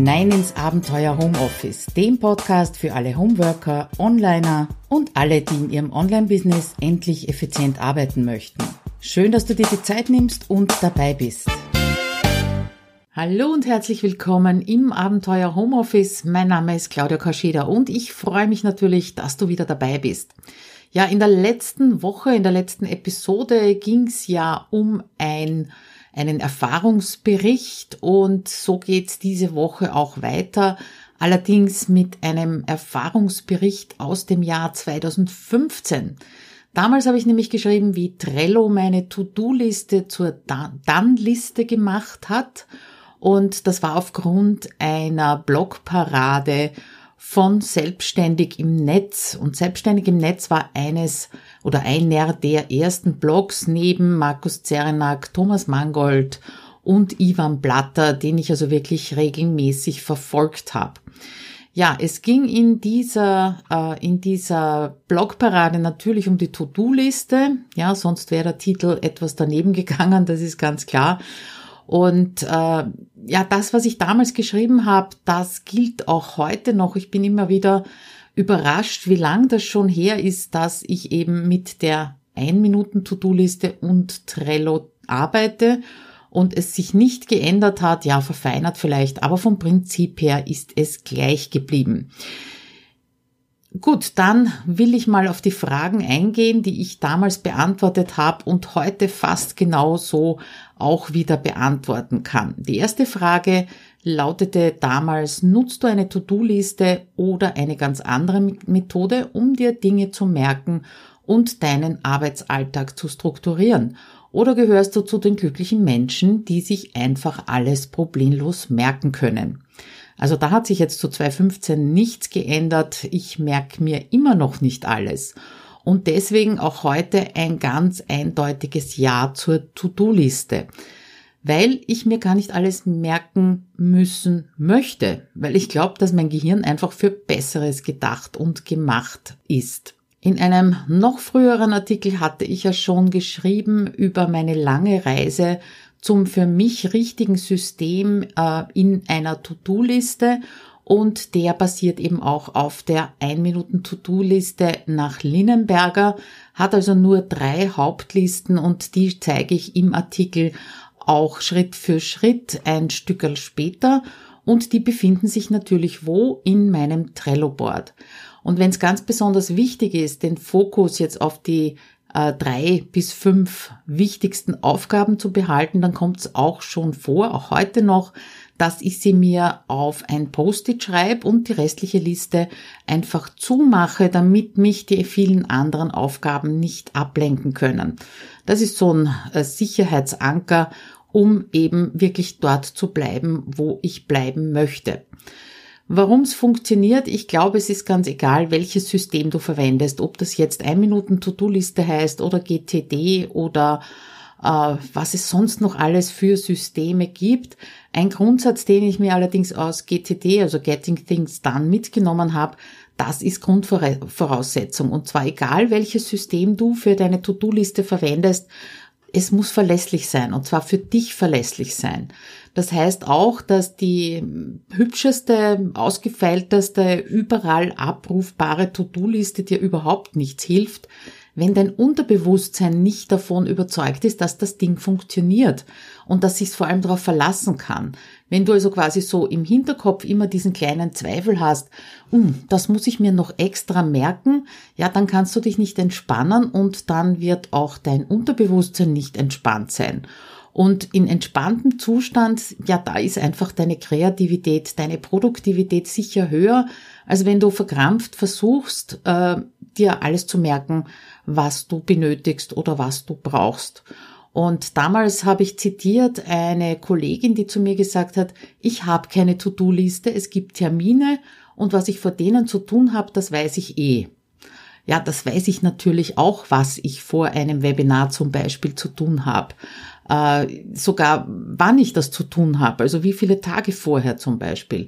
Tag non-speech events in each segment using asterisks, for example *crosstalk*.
hinein ins Abenteuer Homeoffice, dem Podcast für alle Homeworker, Onliner und alle, die in ihrem Online-Business endlich effizient arbeiten möchten. Schön, dass du dir die Zeit nimmst und dabei bist. Hallo und herzlich willkommen im Abenteuer Homeoffice. Mein Name ist Claudia Kascheda und ich freue mich natürlich, dass du wieder dabei bist. Ja, in der letzten Woche, in der letzten Episode ging es ja um ein einen Erfahrungsbericht und so geht's diese Woche auch weiter. Allerdings mit einem Erfahrungsbericht aus dem Jahr 2015. Damals habe ich nämlich geschrieben, wie Trello meine To-Do-Liste zur Dann-Liste gemacht hat. Und das war aufgrund einer Blogparade von Selbstständig im Netz. Und Selbstständig im Netz war eines oder einer der ersten Blogs neben Markus Zerenak, Thomas Mangold und Ivan Blatter, den ich also wirklich regelmäßig verfolgt habe. Ja, es ging in dieser, äh, in dieser Blogparade natürlich um die To-Do-Liste. Ja, sonst wäre der Titel etwas daneben gegangen, das ist ganz klar. Und äh, ja, das, was ich damals geschrieben habe, das gilt auch heute noch. Ich bin immer wieder überrascht, wie lang das schon her ist, dass ich eben mit der Ein-Minuten-To-Do-Liste und Trello arbeite und es sich nicht geändert hat, ja, verfeinert vielleicht, aber vom Prinzip her ist es gleich geblieben. Gut, dann will ich mal auf die Fragen eingehen, die ich damals beantwortet habe und heute fast genauso auch wieder beantworten kann. Die erste Frage lautete damals, nutzt du eine To-Do-Liste oder eine ganz andere Methode, um dir Dinge zu merken und deinen Arbeitsalltag zu strukturieren? Oder gehörst du zu den glücklichen Menschen, die sich einfach alles problemlos merken können? Also da hat sich jetzt zu 2015 nichts geändert. Ich merke mir immer noch nicht alles. Und deswegen auch heute ein ganz eindeutiges Ja zur To-Do-Liste. Weil ich mir gar nicht alles merken müssen möchte. Weil ich glaube, dass mein Gehirn einfach für Besseres gedacht und gemacht ist. In einem noch früheren Artikel hatte ich ja schon geschrieben über meine lange Reise zum für mich richtigen System äh, in einer To-Do-Liste. Und der basiert eben auch auf der 1-Minuten-To-Do-Liste nach Linnenberger, hat also nur drei Hauptlisten und die zeige ich im Artikel auch Schritt für Schritt ein Stückel später. Und die befinden sich natürlich wo? In meinem Trello-Board. Und wenn es ganz besonders wichtig ist, den Fokus jetzt auf die äh, drei bis fünf wichtigsten Aufgaben zu behalten, dann kommt es auch schon vor, auch heute noch, dass ich sie mir auf ein Post-it schreibe und die restliche Liste einfach zumache, damit mich die vielen anderen Aufgaben nicht ablenken können. Das ist so ein äh, Sicherheitsanker, um eben wirklich dort zu bleiben, wo ich bleiben möchte. Warum es funktioniert, ich glaube, es ist ganz egal, welches System du verwendest, ob das jetzt ein Minuten To-Do-Liste heißt oder GTD oder äh, was es sonst noch alles für Systeme gibt. Ein Grundsatz, den ich mir allerdings aus GTD, also Getting Things Done, mitgenommen habe, das ist Grundvoraussetzung. Und zwar egal, welches System du für deine To-Do-Liste verwendest, es muss verlässlich sein und zwar für dich verlässlich sein. Das heißt auch, dass die hübscheste, ausgefeilteste, überall abrufbare To-Do-Liste dir überhaupt nichts hilft, wenn dein Unterbewusstsein nicht davon überzeugt ist, dass das Ding funktioniert und dass sich vor allem darauf verlassen kann. Wenn du also quasi so im Hinterkopf immer diesen kleinen Zweifel hast, um, das muss ich mir noch extra merken, ja, dann kannst du dich nicht entspannen und dann wird auch dein Unterbewusstsein nicht entspannt sein. Und in entspanntem Zustand, ja, da ist einfach deine Kreativität, deine Produktivität sicher höher, als wenn du verkrampft versuchst, äh, dir alles zu merken, was du benötigst oder was du brauchst. Und damals habe ich zitiert eine Kollegin, die zu mir gesagt hat, ich habe keine To-Do-Liste, es gibt Termine und was ich vor denen zu tun habe, das weiß ich eh. Ja, das weiß ich natürlich auch, was ich vor einem Webinar zum Beispiel zu tun habe äh, sogar wann ich das zu tun habe, also wie viele Tage vorher zum Beispiel.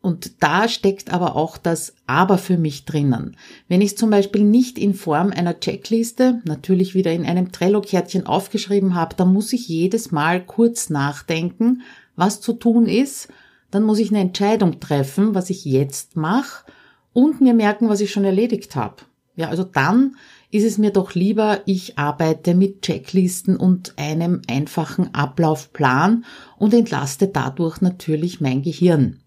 Und da steckt aber auch das Aber für mich drinnen. Wenn ich es zum Beispiel nicht in Form einer Checkliste, natürlich wieder in einem Trello-Kärtchen aufgeschrieben habe, dann muss ich jedes Mal kurz nachdenken, was zu tun ist, dann muss ich eine Entscheidung treffen, was ich jetzt mache und mir merken, was ich schon erledigt habe. Ja, also dann ist es mir doch lieber, ich arbeite mit Checklisten und einem einfachen Ablaufplan und entlaste dadurch natürlich mein Gehirn.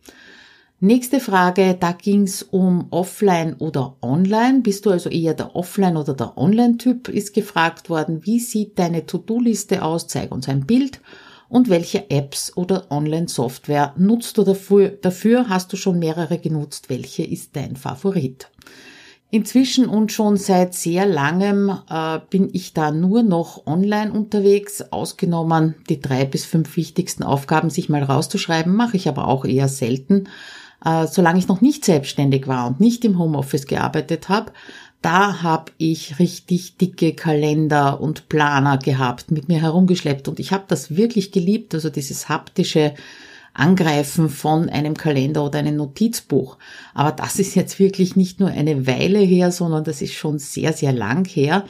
Nächste Frage, da ging's um Offline oder Online. Bist du also eher der Offline- oder der Online-Typ? Ist gefragt worden, wie sieht deine To-Do-Liste aus? Zeig uns ein Bild. Und welche Apps oder Online-Software nutzt du dafür? Dafür hast du schon mehrere genutzt. Welche ist dein Favorit? Inzwischen und schon seit sehr langem äh, bin ich da nur noch online unterwegs, ausgenommen die drei bis fünf wichtigsten Aufgaben sich mal rauszuschreiben, mache ich aber auch eher selten. Äh, solange ich noch nicht selbstständig war und nicht im Homeoffice gearbeitet habe, da habe ich richtig dicke Kalender und Planer gehabt, mit mir herumgeschleppt und ich habe das wirklich geliebt, also dieses haptische Angreifen von einem Kalender oder einem Notizbuch. Aber das ist jetzt wirklich nicht nur eine Weile her, sondern das ist schon sehr, sehr lang her.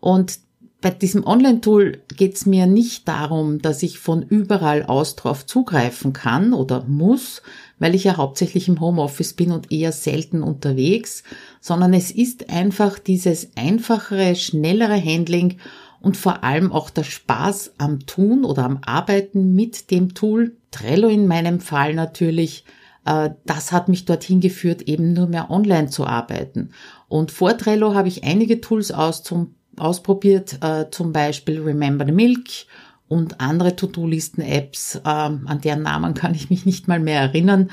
Und bei diesem Online-Tool geht es mir nicht darum, dass ich von überall aus drauf zugreifen kann oder muss, weil ich ja hauptsächlich im Homeoffice bin und eher selten unterwegs, sondern es ist einfach dieses einfachere, schnellere Handling und vor allem auch der Spaß am Tun oder am Arbeiten mit dem Tool, Trello in meinem Fall natürlich, äh, das hat mich dorthin geführt, eben nur mehr online zu arbeiten. Und vor Trello habe ich einige Tools aus zum, ausprobiert, äh, zum Beispiel Remember the Milk und andere To-Do-Listen-Apps, ähm, an deren Namen kann ich mich nicht mal mehr erinnern.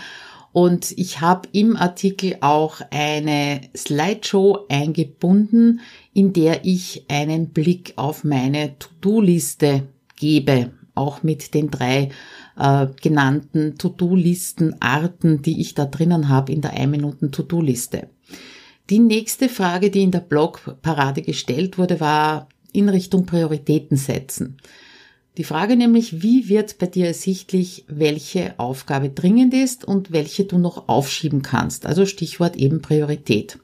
Und ich habe im Artikel auch eine Slideshow eingebunden, in der ich einen Blick auf meine To-Do-Liste gebe, auch mit den drei äh, genannten To-Do-Listen-Arten, die ich da drinnen habe in der 1-Minuten-To-Do-Liste. Die nächste Frage, die in der Blogparade gestellt wurde, war in Richtung Prioritäten setzen. Die Frage nämlich, wie wird bei dir ersichtlich, welche Aufgabe dringend ist und welche du noch aufschieben kannst. Also Stichwort eben Priorität.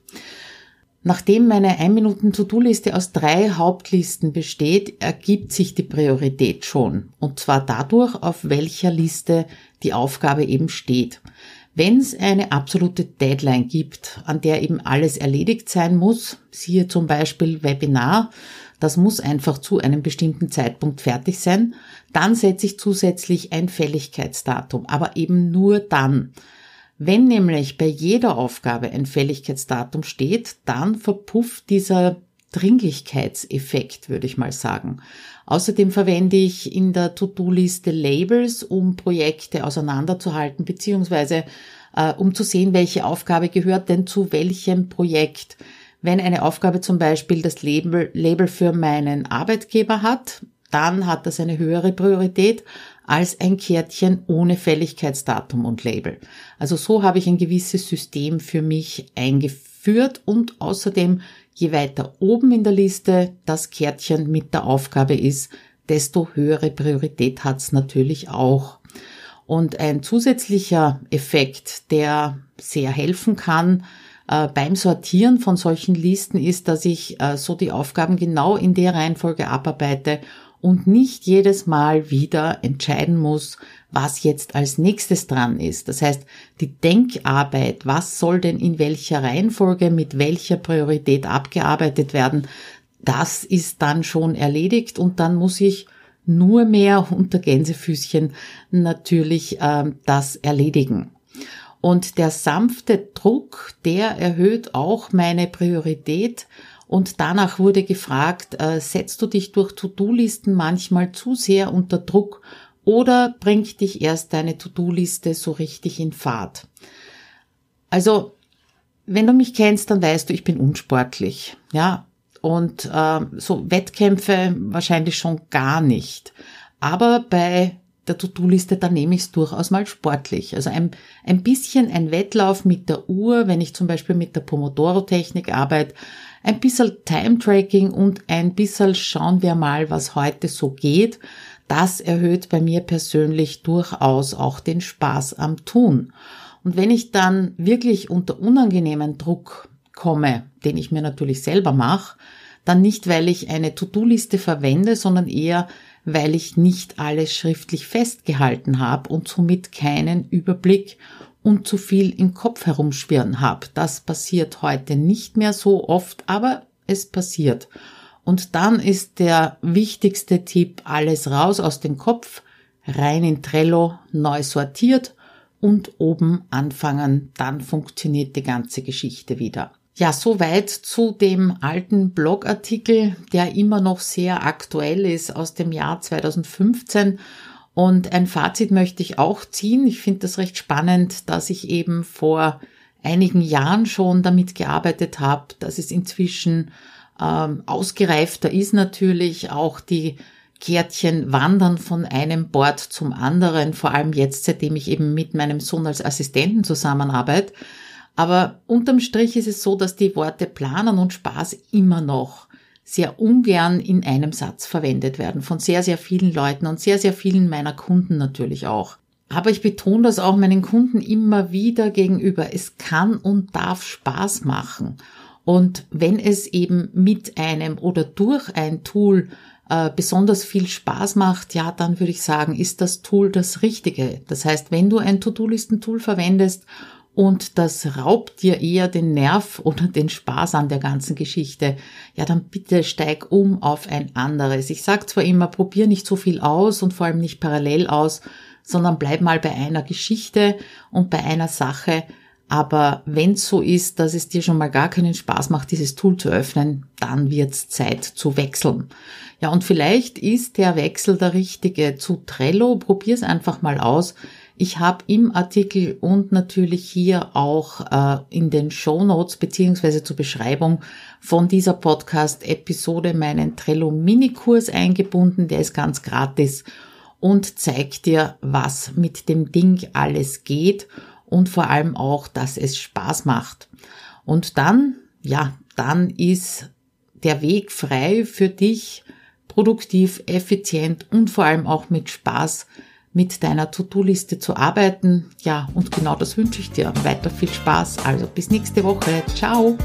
Nachdem meine 1-Minuten-To-Do-Liste aus drei Hauptlisten besteht, ergibt sich die Priorität schon. Und zwar dadurch, auf welcher Liste die Aufgabe eben steht. Wenn es eine absolute Deadline gibt, an der eben alles erledigt sein muss, siehe zum Beispiel Webinar, das muss einfach zu einem bestimmten Zeitpunkt fertig sein. Dann setze ich zusätzlich ein Fälligkeitsdatum, aber eben nur dann. Wenn nämlich bei jeder Aufgabe ein Fälligkeitsdatum steht, dann verpufft dieser Dringlichkeitseffekt, würde ich mal sagen. Außerdem verwende ich in der To-Do-Liste Labels, um Projekte auseinanderzuhalten, beziehungsweise äh, um zu sehen, welche Aufgabe gehört denn zu welchem Projekt. Wenn eine Aufgabe zum Beispiel das Label, Label für meinen Arbeitgeber hat, dann hat das eine höhere Priorität als ein Kärtchen ohne Fälligkeitsdatum und Label. Also so habe ich ein gewisses System für mich eingeführt und außerdem, je weiter oben in der Liste das Kärtchen mit der Aufgabe ist, desto höhere Priorität hat es natürlich auch. Und ein zusätzlicher Effekt, der sehr helfen kann, äh, beim Sortieren von solchen Listen ist, dass ich äh, so die Aufgaben genau in der Reihenfolge abarbeite und nicht jedes Mal wieder entscheiden muss, was jetzt als nächstes dran ist. Das heißt, die Denkarbeit, was soll denn in welcher Reihenfolge mit welcher Priorität abgearbeitet werden, das ist dann schon erledigt und dann muss ich nur mehr *laughs* unter Gänsefüßchen natürlich äh, das erledigen. Und der sanfte Druck, der erhöht auch meine Priorität. Und danach wurde gefragt, äh, setzt du dich durch To-Do-Listen manchmal zu sehr unter Druck oder bringt dich erst deine To-Do-Liste so richtig in Fahrt? Also, wenn du mich kennst, dann weißt du, ich bin unsportlich. Ja, und äh, so Wettkämpfe wahrscheinlich schon gar nicht. Aber bei der To-Do-Liste, da nehme ich es durchaus mal sportlich. Also ein, ein bisschen ein Wettlauf mit der Uhr, wenn ich zum Beispiel mit der Pomodoro-Technik arbeite, ein bisschen Time-Tracking und ein bisschen schauen wir mal, was heute so geht. Das erhöht bei mir persönlich durchaus auch den Spaß am Tun. Und wenn ich dann wirklich unter unangenehmen Druck komme, den ich mir natürlich selber mache, dann nicht, weil ich eine To-Do-Liste verwende, sondern eher, weil ich nicht alles schriftlich festgehalten habe und somit keinen Überblick und zu viel im Kopf herumschwirren habe. Das passiert heute nicht mehr so oft, aber es passiert. Und dann ist der wichtigste Tipp, alles raus aus dem Kopf, rein in Trello, neu sortiert und oben anfangen, dann funktioniert die ganze Geschichte wieder. Ja, soweit zu dem alten Blogartikel, der immer noch sehr aktuell ist aus dem Jahr 2015. Und ein Fazit möchte ich auch ziehen. Ich finde das recht spannend, dass ich eben vor einigen Jahren schon damit gearbeitet habe, dass es inzwischen ähm, ausgereifter ist natürlich auch die Kärtchen wandern von einem Board zum anderen, vor allem jetzt, seitdem ich eben mit meinem Sohn als Assistenten zusammenarbeite. Aber unterm Strich ist es so, dass die Worte planen und Spaß immer noch sehr ungern in einem Satz verwendet werden von sehr, sehr vielen Leuten und sehr, sehr vielen meiner Kunden natürlich auch. Aber ich betone das auch meinen Kunden immer wieder gegenüber. Es kann und darf Spaß machen. Und wenn es eben mit einem oder durch ein Tool äh, besonders viel Spaß macht, ja, dann würde ich sagen, ist das Tool das Richtige. Das heißt, wenn du ein To-Do-Listen-Tool verwendest und das raubt dir eher den Nerv oder den Spaß an der ganzen Geschichte, ja, dann bitte steig um auf ein anderes. Ich sage zwar immer, probier nicht so viel aus und vor allem nicht parallel aus, sondern bleib mal bei einer Geschichte und bei einer Sache aber wenn es so ist, dass es dir schon mal gar keinen Spaß macht, dieses Tool zu öffnen, dann wird's Zeit zu wechseln. Ja, und vielleicht ist der Wechsel der richtige zu Trello. Probier's einfach mal aus. Ich habe im Artikel und natürlich hier auch äh, in den Show Notes beziehungsweise zur Beschreibung von dieser Podcast-Episode meinen Trello-Minikurs eingebunden. Der ist ganz gratis und zeigt dir, was mit dem Ding alles geht und vor allem auch, dass es Spaß macht. Und dann, ja, dann ist der Weg frei für dich, produktiv, effizient und vor allem auch mit Spaß mit deiner To-Do-Liste zu arbeiten. Ja, und genau das wünsche ich dir. Weiter viel Spaß. Also bis nächste Woche. Ciao.